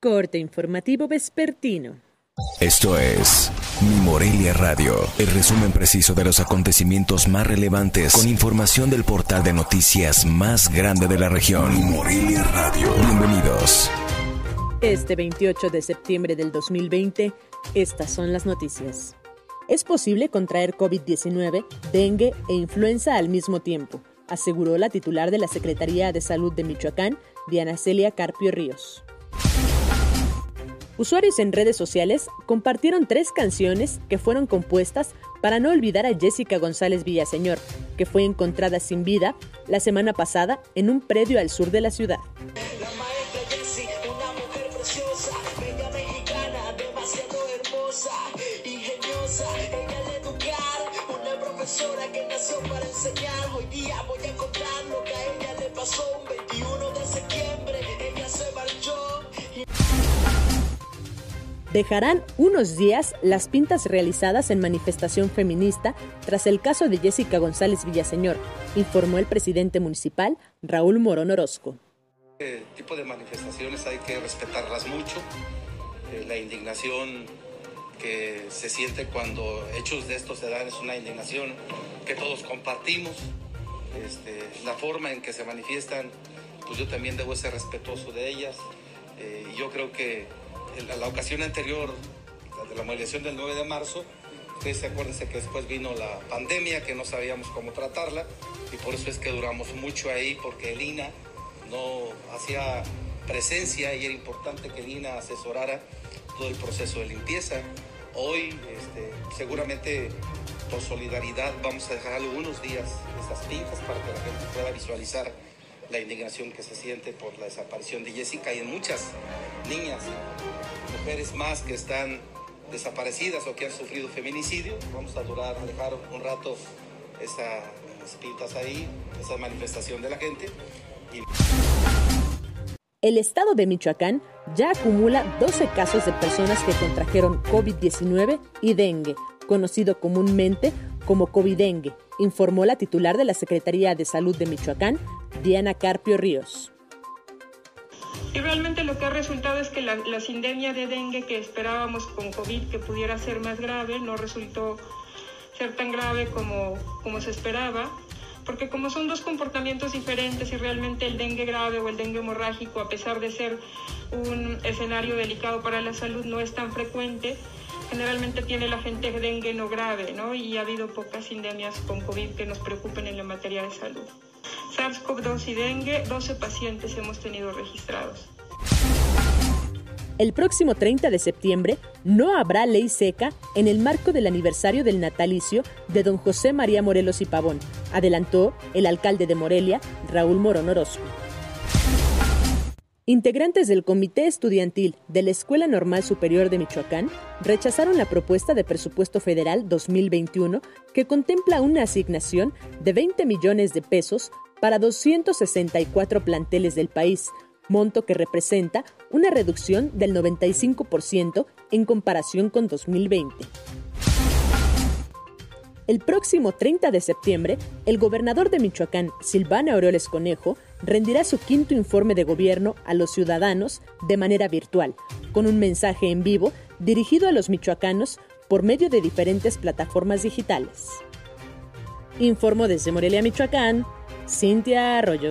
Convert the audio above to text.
Corte informativo vespertino. Esto es Mi Morelia Radio, el resumen preciso de los acontecimientos más relevantes con información del portal de noticias más grande de la región. Mi Morelia Radio. Bienvenidos. Este 28 de septiembre del 2020, estas son las noticias. Es posible contraer COVID-19, dengue e influenza al mismo tiempo, aseguró la titular de la Secretaría de Salud de Michoacán, Diana Celia Carpio Ríos. Usuarios en redes sociales compartieron tres canciones que fueron compuestas para no olvidar a Jessica González Villaseñor, que fue encontrada sin vida la semana pasada en un predio al sur de la ciudad. Hoy día voy a Dejarán unos días las pintas realizadas en manifestación feminista tras el caso de Jessica González Villaseñor, informó el presidente municipal Raúl Morón Orozco. Este tipo de manifestaciones hay que respetarlas mucho. Eh, la indignación que se siente cuando hechos de estos se dan es una indignación que todos compartimos. Este, la forma en que se manifiestan, pues yo también debo ser respetuoso de ellas. Eh, yo creo que la, la, ocasión anterior, de la movilización del 9 de marzo, ustedes acuérdense que después vino la pandemia, que no sabíamos cómo tratarla, y por eso es que duramos mucho ahí, porque el INA no hacía presencia y era importante que el INA asesorara todo el proceso de limpieza. Hoy, este, seguramente por solidaridad, vamos a dejar algunos días esas pintas para que la gente pueda visualizar la indignación que se siente por la desaparición de Jessica y en muchas niñas mujeres más que están desaparecidas o que han sufrido feminicidio. Vamos a durar, a dejar un rato esas pintas ahí, esa manifestación de la gente. El estado de Michoacán ya acumula 12 casos de personas que contrajeron COVID-19 y dengue, conocido comúnmente como COVID-dengue, informó la titular de la Secretaría de Salud de Michoacán, Diana Carpio Ríos. Y realmente lo que ha resultado es que la, la sindemia de dengue que esperábamos con COVID que pudiera ser más grave no resultó ser tan grave como, como se esperaba porque como son dos comportamientos diferentes y realmente el dengue grave o el dengue hemorrágico, a pesar de ser un escenario delicado para la salud, no es tan frecuente, generalmente tiene la gente dengue no grave, ¿no? Y ha habido pocas endemias con COVID que nos preocupen en la materia de salud. SARS-CoV-2 y dengue, 12 pacientes hemos tenido registrados. El próximo 30 de septiembre no habrá ley seca en el marco del aniversario del natalicio de don José María Morelos y Pavón, adelantó el alcalde de Morelia, Raúl Morón Orozco. Integrantes del Comité Estudiantil de la Escuela Normal Superior de Michoacán rechazaron la propuesta de presupuesto federal 2021 que contempla una asignación de 20 millones de pesos para 264 planteles del país, monto que representa una reducción del 95% en comparación con 2020. El próximo 30 de septiembre, el gobernador de Michoacán, Silvana Aureoles Conejo, rendirá su quinto informe de gobierno a los ciudadanos de manera virtual, con un mensaje en vivo dirigido a los michoacanos por medio de diferentes plataformas digitales. Informo desde Morelia, Michoacán, Cintia Arroyo.